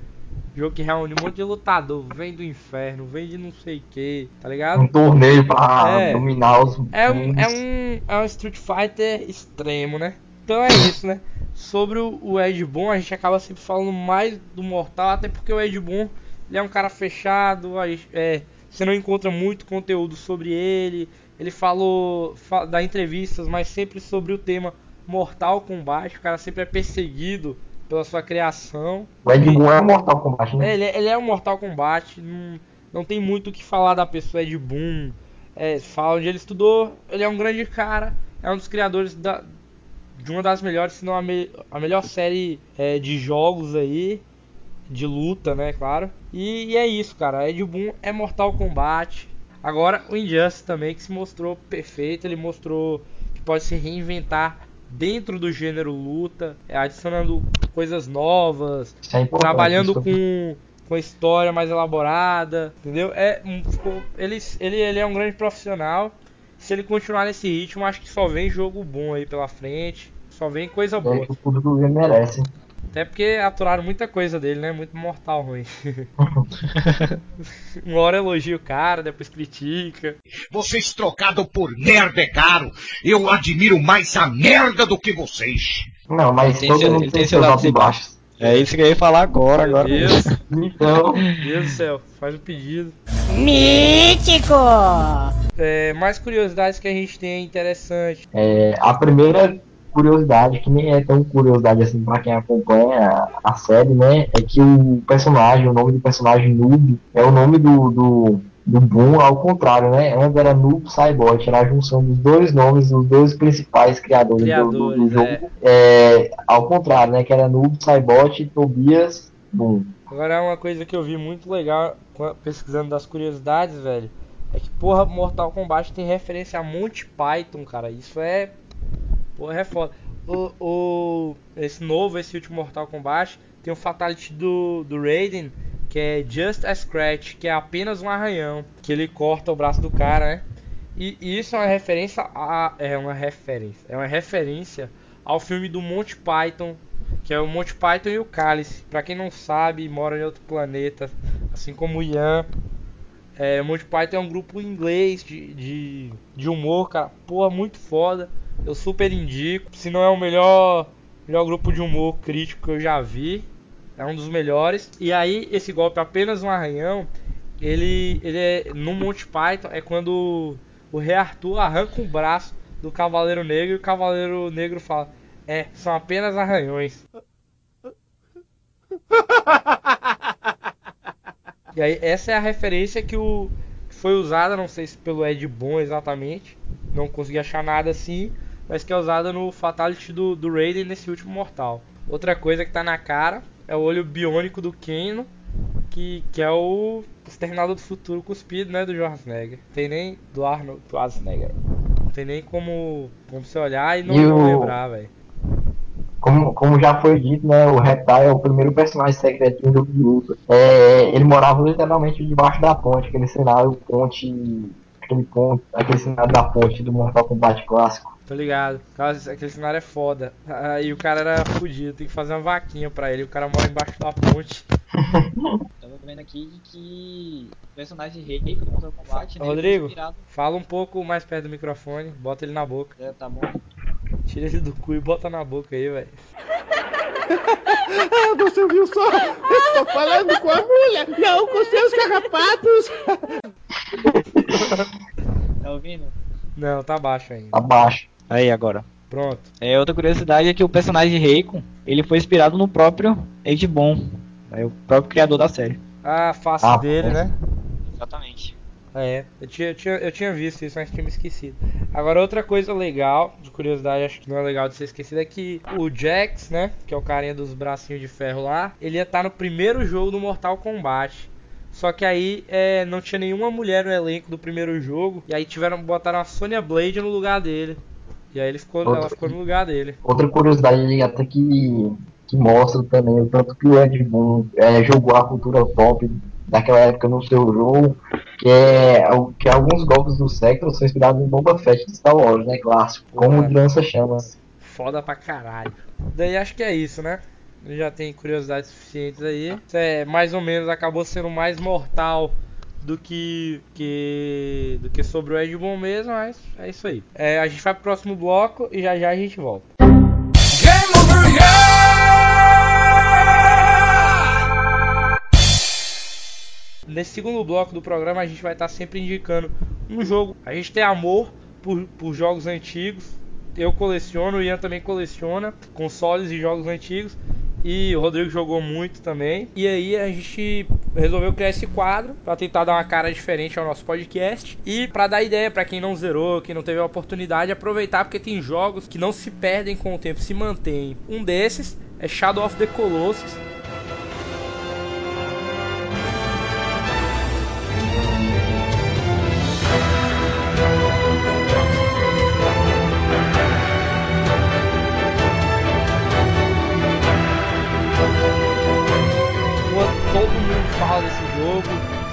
Jogo que reúne um monte de lutador, vem do inferno, vem de não sei o que, tá ligado? Um torneio pra É. dominar os É um, é um, é um Street Fighter extremo, né? Então é isso, né? Sobre o, o Ed Boon, a gente acaba sempre falando mais do Mortal, até porque o Ed Boon ele é um cara fechado, é, você não encontra muito conteúdo sobre ele. Ele falou, fa dá entrevistas, mas sempre sobre o tema Mortal Kombat. O cara sempre é perseguido pela sua criação. O Ed Boon é um Mortal Kombat, né? É, ele, é- ele é um Mortal Kombat, não, não tem muito o que falar da pessoa Ed Boon. É, fala onde ele estudou, ele é um grande cara, é um dos criadores da, de uma das melhores, se não a, me- a melhor série é, de jogos aí, de luta, né, claro. E, e é isso, cara, Ed Boon é Mortal Kombat. Agora o Injustice também, que se mostrou perfeito, ele mostrou que pode se reinventar dentro do gênero luta, é, adicionando coisas novas, é trabalhando isso- com, com história mais elaborada, entendeu? É, ficou- ele, ele, ele é um grande profissional. Se ele continuar nesse ritmo, acho que só vem jogo bom aí pela frente. Só vem coisa É boa. que o público merece. Até porque aturaram muita coisa dele, né? Muito mortal ruim. Uma hora elogia o cara, depois critica. Vocês trocado por merda é caro. Eu admiro mais a merda do que vocês. Não, mas tem todo seu- mundo tem tem seu seus lado altos e de baixos. É isso que eu ia falar agora, Meu agora. Deus, Então, Meu Deus do céu, faz o pedido. Mítico! É, mais curiosidades que a gente tem é interessante. é, a primeira curiosidade, que nem é tão curiosidade assim pra quem acompanha a, a série, né? É que o personagem, o nome do personagem Noob, é o nome do, do, do Boom ao contrário, né? Antes era Noob Saibot, era a junção dos dois nomes dos dois principais criadores, do- do, do Criadores, jogo. É, ao contrário, né? Que era Noob Saibot e Tobias Boom. Agora uma coisa que eu vi muito legal pesquisando das curiosidades, velho, é que porra, Mortal Kombat tem referência a Monty Python, cara. Isso é. Porra, é foda. O, o- esse novo, esse último Mortal Kombat, tem o Fatality do, do Raiden, que é Just a Scratch, que é apenas um arranhão, que ele corta o braço do cara, né? E, e isso é uma referência a. É uma referência. É uma referência ao filme do Monty Python, que é o Monty Python e o Cálice. Pra quem não sabe, mora em outro planeta, assim como o Ian. É, o Monty Python é um grupo inglês de, de, de humor, cara. Porra, muito foda. Eu super indico. Se não é o melhor, melhor grupo de humor crítico que eu já vi, é um dos melhores. E aí, esse golpe apenas um arranhão, ele, ele é no Monty Python é quando o Rei Arthur arranca um braço do Cavaleiro Negro e o Cavaleiro Negro fala: É, são apenas arranhões. E aí, essa é a referência que, o, que foi usada, não sei se pelo Ed Boon exatamente, não consegui achar nada assim, mas que é usada no Fatality do, do Raiden nesse último Mortal. Outra coisa que tá na cara é o olho biônico do Keno, que, que é o Exterminador do Futuro cuspido, né, do Schwarzenegger. Tem nem do Arnold Schwarzenegger. Não tem nem como, como você olhar e não, E não lembrar, velho. Como, como já foi dito, né, o Reptile é o primeiro personagem secreto do jogo de luta. É, ele morava literalmente debaixo da ponte, aquele cenário ponte. Aquele, aquele cenário da ponte do Mortal Kombat clássico. Tô ligado. Aquele cenário é foda. Aí o cara era fudido, tem que fazer uma vaquinha pra ele. O cara mora embaixo da ponte. Tava vendo aqui que o personagem rei do Mortal Kombat, né? Rodrigo. inspirado- Fala um pouco mais perto do microfone, bota ele na boca. É, tá bom. Tira ele do cu e bota na boca aí, velho. Ah, você viu só? Estou falando com a mulher, não com seus carrapatos. Tá ouvindo? Não, tá baixo ainda. Abaixo. Aí, agora. Pronto. É, outra curiosidade é que o personagem Reiko, ele foi inspirado no próprio Ed Boon, é o próprio criador da série. A face Ah, dele, é. né? Exatamente. É, eu tinha, eu, tinha, eu tinha visto isso, mas tinha me esquecido. Agora, outra coisa legal, de curiosidade, acho que não é legal de ser esquecido, é que o Jax, né, que é o carinha dos bracinhos de ferro lá, ele ia estar no primeiro jogo do Mortal Kombat. Só que aí é, não tinha nenhuma mulher no elenco do primeiro jogo, e aí tiveram botaram a Sonya Blade no lugar dele. E aí ele ficou, ela ficou no lugar dele. Outra curiosidade até que, que mostra também o tanto que o Ed Boon é, jogou a cultura pop daquela época no seu jogo, que é que alguns golpes do Sector são inspirados em Boba Fett de Star Wars, né? Clássico. Como É. de lança-chamas. Foda pra caralho. Daí acho que é isso, né? Já tem curiosidades suficientes aí. É mais ou menos acabou sendo mais mortal do que, que do que sobre o Ed Boon mesmo, mas é isso aí. É, a gente vai pro próximo bloco e já já a gente volta. Nesse segundo bloco do programa a gente vai estar sempre indicando um jogo. A gente tem amor por, por jogos antigos. Eu coleciono, o Ian também coleciona consoles e jogos antigos. E o Rodrigo jogou muito também. E aí a gente resolveu criar esse quadro para tentar dar uma cara diferente ao nosso podcast e para dar ideia para quem não zerou, quem não teve a oportunidade, aproveitar porque tem jogos que não se perdem com o tempo, se mantêm. Um desses é Shadow of the Colossus, fala desse jogo.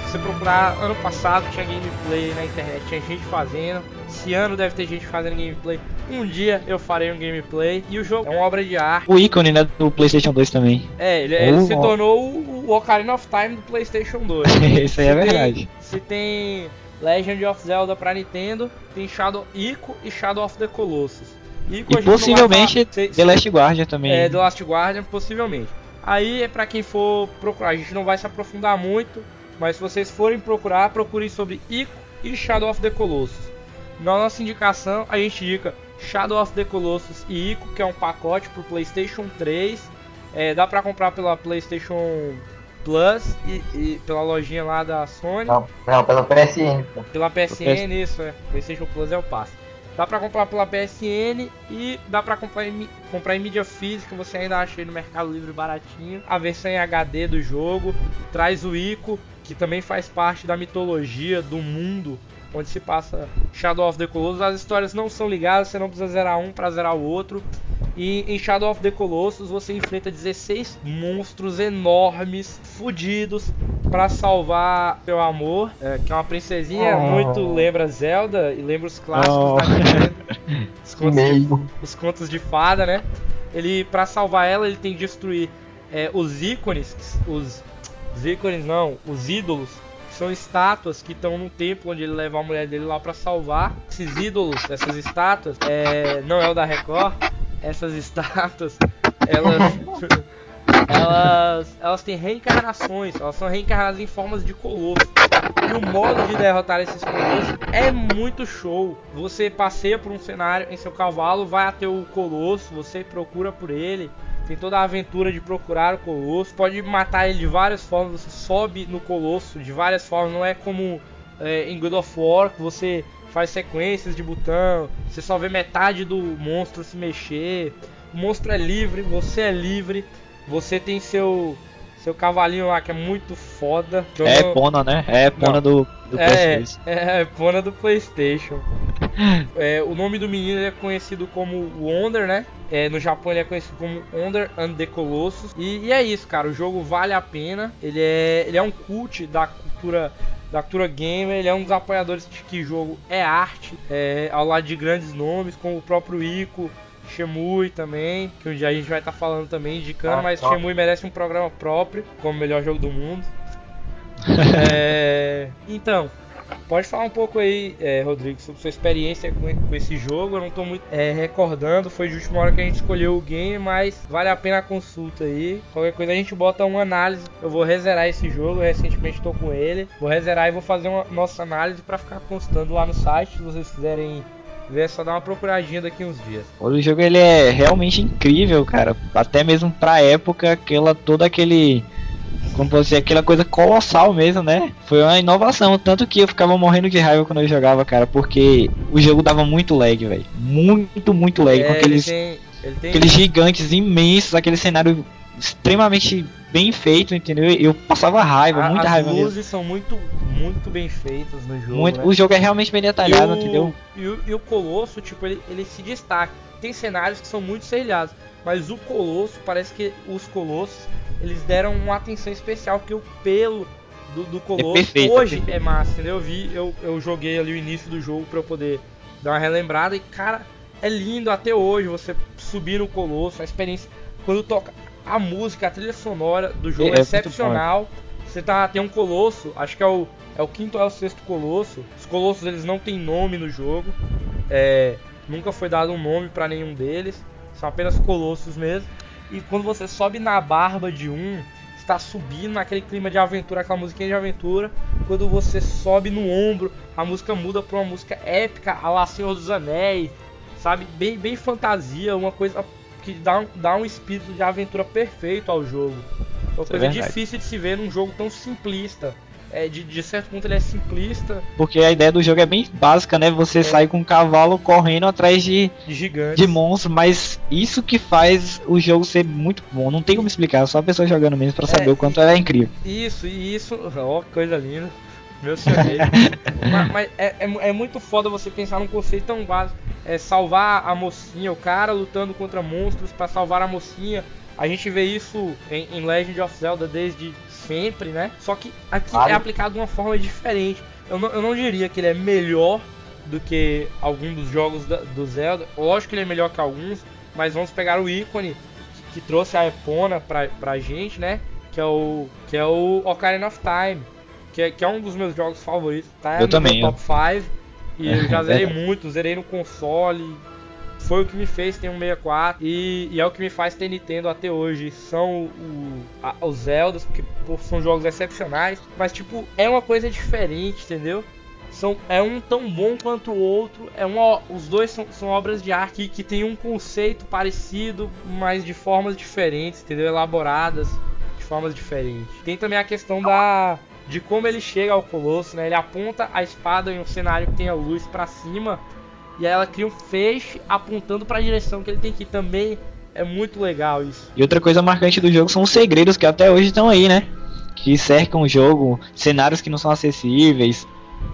Se você procurar, ano passado tinha gameplay na internet, tinha gente fazendo. Esse ano deve ter gente fazendo gameplay. Um dia eu farei um gameplay. E o jogo é uma obra de arte. O ícone, né, do PlayStation 2 também. É, ele, ele Oh. se tornou o, Ocarina of Time do PlayStation 2. Isso aí é Se tem- verdade. Se tem Legend of Zelda pra Nintendo, tem Shadow Ico e Shadow of the Colossus. Ico E possivelmente falar- The Last Guardian também. é, The Last Guardian, possivelmente. Aí é pra quem for procurar. A gente não vai se aprofundar muito, mas se vocês forem procurar, procurem sobre Ico e Shadow of the Colossus. Na nossa indicação, a gente indica Shadow of the Colossus e Ico, que é um pacote pro PlayStation 3. É, dá pra comprar pela PlayStation Plus e, e pela lojinha lá da Sony. Não, não, pela PSN. Pela PSN, isso é. PlayStation Plus é o passe. Dá pra comprar pela PSN e dá pra comprar em, comprar em mídia física. Você ainda acha aí no Mercado Livre baratinho. A versão em HD do jogo traz o Ico, que também faz parte da mitologia do mundo onde se passa Shadow of the Colossus. As histórias não são ligadas, você não precisa zerar um pra zerar o outro. E em Shadow of the Colossus você enfrenta 16 monstros enormes, fudidos, pra salvar seu amor, é, que é uma princesinha, Oh. muito lembra Zelda e lembra os clássicos Oh. da Nintendo. Os contos, de, os contos de fada, né? Ele, pra salvar ela, ele tem que destruir é, os ícones, os, os ícones não, os ídolos, são estátuas que estão no templo onde ele leva a mulher dele lá pra salvar. Esses ídolos, essas estátuas, é, não é o da Record, essas estátuas, elas, elas, elas têm reencarnações, elas são reencarnadas em formas de colosso. E o modo de derrotar esses colossos é muito show. Você passeia por um cenário em seu cavalo, vai até o colosso, você procura por ele. Tem toda a aventura de procurar o colosso. Pode matar ele de várias formas. Você sobe no colosso de várias formas. Não é como é, em God of War que você faz sequências de botão, você só vê metade do monstro se mexer. O monstro é livre, você é livre, você tem seu seu cavalinho lá que é muito foda. que eu É não- Epona, né? É Epona Não. do, do é, PlayStation. é, Epona do PlayStation. É, o nome do menino é conhecido como Wonder, né? É, no Japão ele é conhecido como Wonder and the Colossus. E, e é isso, cara. O jogo vale a pena. Ele é, ele é um cult da cultura da cultura gamer. Ele é um dos apoiadores de que jogo é arte, é, ao lado de grandes nomes como o próprio Ico. Shemui também, que um dia a gente vai estar falando também, indicando, Ah, mas tá. Shemui merece um programa próprio, como o melhor jogo do mundo. É, então, pode falar um pouco aí, é, Rodrigo, sobre sua experiência com, com esse jogo. Eu não tô muito é, recordando, foi de última hora que a gente escolheu o game, mas vale a pena a consulta aí. Qualquer coisa a gente bota uma análise. Eu vou rezerar esse jogo, recentemente tô com ele. Vou rezerar e vou fazer uma nossa análise para ficar constando lá no site, se vocês quiserem é só dar uma procuradinha daqui uns dias. O jogo ele é realmente incrível, cara. Até mesmo pra época, aquela todo aquele como você aquela coisa colossal mesmo, né? Foi uma inovação, tanto que eu ficava morrendo de raiva quando eu jogava, cara, porque o jogo dava muito lag, velho. Muito, muito lag com É, aqueles ele tem, tem aqueles gigantes imensos, aquele cenário extremamente bem feito, entendeu? Eu passava raiva, a- muita as raiva mesmo. luzes são muito, muito bem feitas no jogo. Muito, né? o jogo é realmente bem detalhado, e o, entendeu? E o, e o Colosso, tipo, ele, ele se destaca. Tem cenários que são muito serrilhados, mas o Colosso, parece que os Colossos, eles deram uma atenção especial, porque o pelo do, do Colosso perfeito, hoje é perfeito. é massa, entendeu? Eu vi, eu, eu joguei ali o início do jogo pra eu poder dar uma relembrada e, cara, é lindo até hoje você subir no Colosso, a experiência, quando toca a música, a trilha sonora do jogo É, é, é excepcional. Você tá, tem um colosso, acho que é o, é o quinto ou é o sexto colosso. Os colossos eles não têm nome no jogo. É, nunca foi dado um nome pra nenhum deles. São apenas colossos mesmo. E quando você sobe na barba de um, está subindo naquele clima de aventura, aquela musiquinha de aventura. Quando você sobe no ombro, a música muda pra uma música épica, a lá Senhor dos Anéis, sabe? Bem, bem fantasia, uma coisa que dá, um- dá um espírito de aventura perfeito ao jogo. Uma é coisa verdade. difícil de se ver num jogo tão simplista. É, de, de certo ponto ele é simplista, Porque a ideia do jogo é bem básica, né? Você sai com um cavalo correndo atrás de, de de monstros, mas isso que faz o jogo ser muito bom. Não tem como explicar, só a pessoa jogando mesmo pra saber É, o quanto ela é incrível. Isso, e isso. Ó, que coisa linda. Meu sonhei. mas mas é, é, é muito foda você pensar num conceito tão básico. É salvar a mocinha, o cara lutando contra monstros pra salvar a mocinha. A gente vê isso em, em Legend of Zelda desde sempre, né? Só que aqui Claro. é aplicado de uma forma diferente. Eu não, eu não diria que ele é melhor do que algum dos jogos da- do Zelda. Lógico que ele é melhor que alguns, mas vamos pegar o ícone que, que trouxe a Epona pra, pra gente, né? Que é o, que é o Ocarina of Time, que é, que é um dos meus jogos favoritos, tá? Eu no também, meu top 5. E eu já zerei muito, zerei no console. Foi o que me fez ter um 64 e, e é o que me faz ter Nintendo até hoje. São o, a- os Zeldas, porque pô, são jogos excepcionais, mas tipo, é uma coisa diferente, entendeu? São, é um tão bom quanto o outro. É uma, os dois são, são obras de arte que, que tem um conceito parecido, mas de formas diferentes, entendeu? Elaboradas de formas diferentes. Tem também a questão da de como ele chega ao colosso, né? Ele aponta a espada em um cenário que tem a luz pra cima e aí ela cria um feixe apontando pra direção que ele tem que ir. Também é muito legal isso. E outra coisa marcante do jogo são os segredos que até hoje estão aí, né? Que cercam o jogo, cenários que não são acessíveis,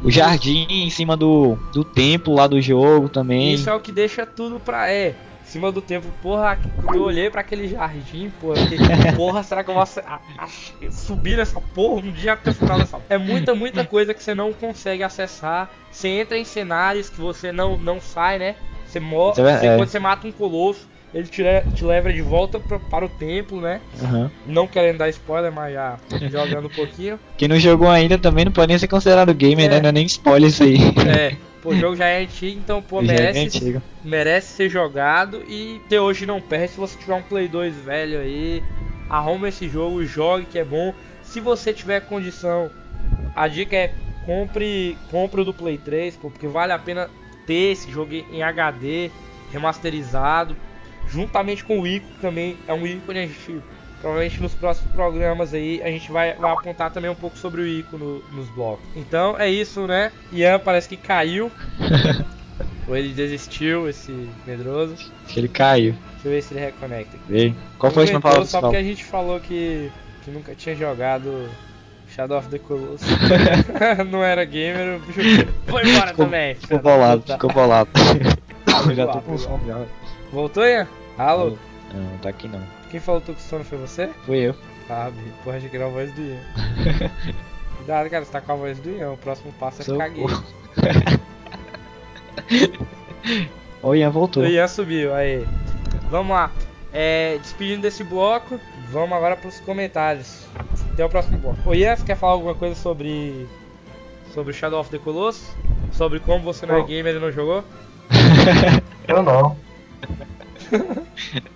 o jardim em cima do, do templo lá do jogo também. Isso é o que deixa tudo pra é. Em cima do tempo, porra, eu olhei pra aquele jardim, porra, fiquei, porra, será que eu vou a- a- subir nessa porra um dia até o final dessa É muita, muita coisa que você não consegue acessar. Você entra em cenários que você não, não sai, né? Você morre, é você- quando você mata um colosso, ele te, te leva de volta pra- para o templo, né? Aham. Não querendo dar spoiler, mas já jogando um pouquinho. Quem não jogou ainda também não pode nem ser considerado gamer, É. né? Não é nem spoiler isso aí. É, pô, o jogo já é antigo, então, pô, é merece. antigo. merece ser jogado e até hoje não perde. Se você tiver um Play 2 velho aí, arruma esse jogo, jogue que é bom. Se você tiver condição, a dica é compre, compre o do Play 3, pô, porque vale a pena ter esse jogo em HD remasterizado, juntamente com o Ico que também é um ícone a gente Provavelmente nos próximos programas aí a gente vai, vai apontar também um pouco sobre o Ico no- nos blocos. Então é isso, né? Ian parece que caiu. Ou ele desistiu, esse medroso. Ele caiu. Deixa eu ver se ele reconecta. Vê. Qual foi a última Inventou palavra Só porque a gente falou que, que nunca tinha jogado Shadow of the Colossus. não era gamer, o bicho foi embora Ficou- também. Ficou bolado, ficou bolado. Eu já tô com sono já. Voltou, Ian? Alô? Não, tá aqui não. Quem falou que tô com sono foi você? Fui eu. Ah, porra, achei que era a voz do Ian. Cuidado, cara, você tá com a voz do Ian. O próximo passo é ficar gay. O Ian voltou. O Ian subiu, aí. Vamos lá. É, despedindo desse bloco, vamos agora pros comentários. Até o próximo bloco. Ô Ian, você quer falar alguma coisa sobre. Sobre Shadow of the Colossus? Sobre como você não é gamer e não jogou? Eu não.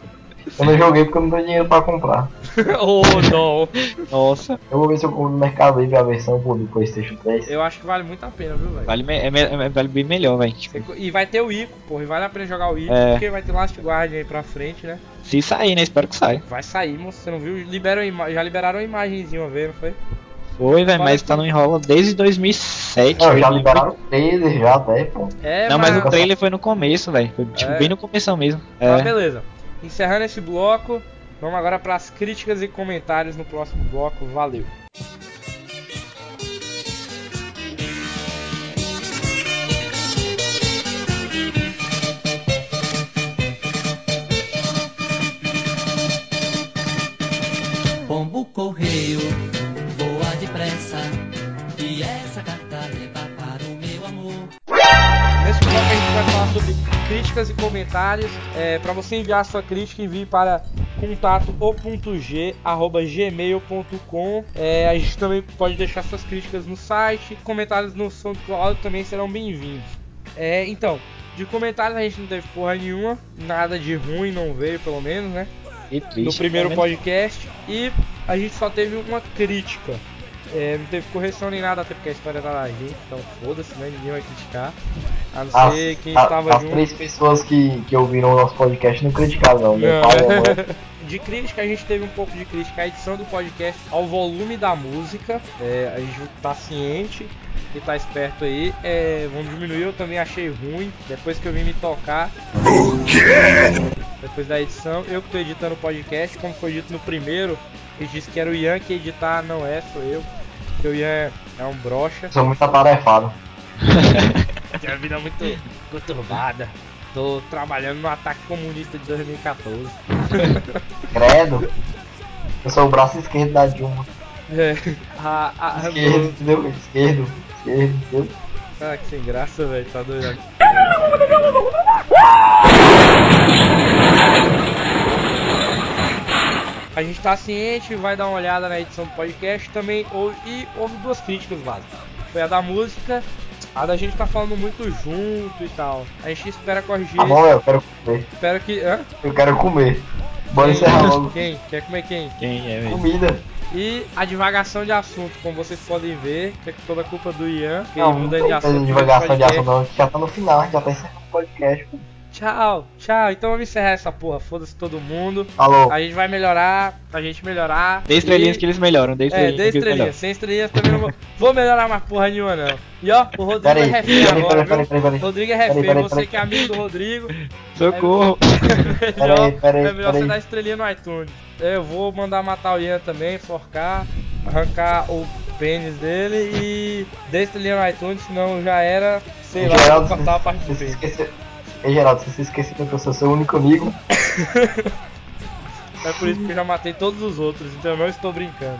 Eu não joguei porque eu não tenho dinheiro pra comprar. oh, não. Nossa, Eu vou ver se eu compro no Mercado Livre a versão pô, do Playstation 3. Eu acho que vale muito a pena, viu, velho? vale, me- é, me- é- vale bem melhor, velho. Tipo, E vai ter o Ico, porra, e vale a pena jogar o Ico, É. porque vai ter Last Guardian aí pra frente, né? se sair, né? Espero que saia. Vai sair, moço, você não viu? Liberam, a ima- já liberaram a imagenzinha uma vez, não foi? Foi, velho, mas que- tá no enrola desde 2007. Não, já 2008. liberaram o trailer já até, pô. É, Não, mas mas- o trailer foi no começo, velho. Foi tipo, É. bem no começo mesmo. Tá, É. beleza. Encerrando esse bloco, vamos agora para as críticas e comentários no próximo bloco. Valeu. Pombo correio, voa depressa, e essa carta leva para o meu amor. Nesse bloco a gente vai falar sobre críticas e comentários. É, para você enviar sua crítica, envie para contato o.g@gmail.com. É, a gente também pode deixar suas críticas no site. Comentários no SoundCloud também serão bem-vindos. É, então, de comentários a gente não teve porra nenhuma, nada de ruim não veio, pelo menos, né? Triste. no primeiro menos- podcast e a gente só teve uma crítica. É, não teve correção nem nada, até porque a história tá na gente, então foda-se, né? Ninguém vai criticar. A não As, ser quem a- estava as junto. três pessoas que, que ouviram o nosso podcast não criticaram, não. Meu pai, minha mãe. De crítica, a gente teve um pouco de crítica à edição do podcast, ao volume da música. É, a gente tá ciente e tá esperto aí. É, vamos diminuir, eu também achei ruim. Depois que eu vim me tocar. O quê? Depois da edição, eu que tô editando o podcast, como foi dito no primeiro, ele disse que era o Ian que ia editar, não é, sou eu. Porque o Ian é um brocha. Sou muito atarefado. Tem a vida muito conturbada. Tô trabalhando no ataque comunista de 2014. Credo. Eu sou o braço esquerdo da Dilma. É, a, a, Esquerdo, entendeu? Esquerdo, esquerdo, entendeu? Ah, que sem graça, velho, tá doido. A gente tá ciente, vai dar uma olhada na edição do podcast também. Houve, e houve duas críticas básicas. Foi a da música, a da gente tá falando muito junto e tal. A gente espera corrigir bom, isso. eu quero comer. Espero que. Hã? Eu quero comer. Bora encerrar logo. Quem? Quer comer quem? Quem é, velho? Comida. E a divagação de assunto, como vocês podem ver, que é toda culpa do Ian, que Não, não de assunto. divagação de assunto, não. Já tá no final, já tá encerrando o podcast. Tchau, tchau. Então vamos encerrar essa porra. Foda-se todo mundo. Falou. A gente vai melhorar, a gente melhorar. Dê estrelinhas E- que eles melhoram, dê É, estrelinhas dê que eles estrelinhas. Sem estrelinhas também não vou, vou melhorar mais porra nenhuma, não. E ó, o Rodrigo Pera é aí, refém peraí, agora, peraí, peraí, viu? peraí. Rodrigo é refém. Você que é amigo do Rodrigo, Socorro! é melhor, é melhor você dar estrelinha no iTunes. É, Eu vou mandar matar o Ian também, forcar, arrancar o pênis dele e dê estrelinha no iTunes, senão já era, sei lá, Geraldo, vou cortar a parte do pênis. Ei, Geraldo, você se esqueceu que eu sou seu único amigo. É por isso que eu já matei todos os outros, então eu não estou brincando.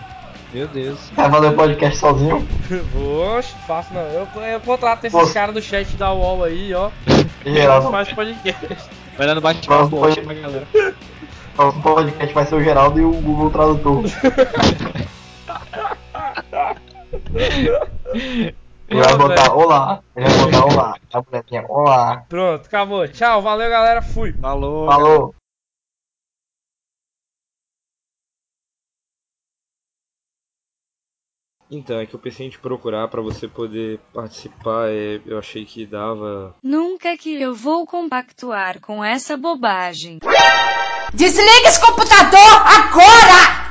Meu Deus. Vai fazer o podcast sozinho. Oxe, faço não. Eu, eu contrato esses caras do chat da UOL aí, ó. Ei, Geraldo, Faz podcast. Vai lá no bate-papo, Próximo ótimo, galera. o próximo podcast vai ser o Geraldo e o Google Tradutor. Ele vai botar velho. olá. Ele vai botar olá. A bonequinha, olá. Pronto, acabou. Tchau, valeu galera, fui. Falou. Falou. Então, é que eu pensei em te procurar pra você poder participar, é, eu achei que dava. Nunca que eu vou compactuar com essa bobagem. Desliga esse computador agora!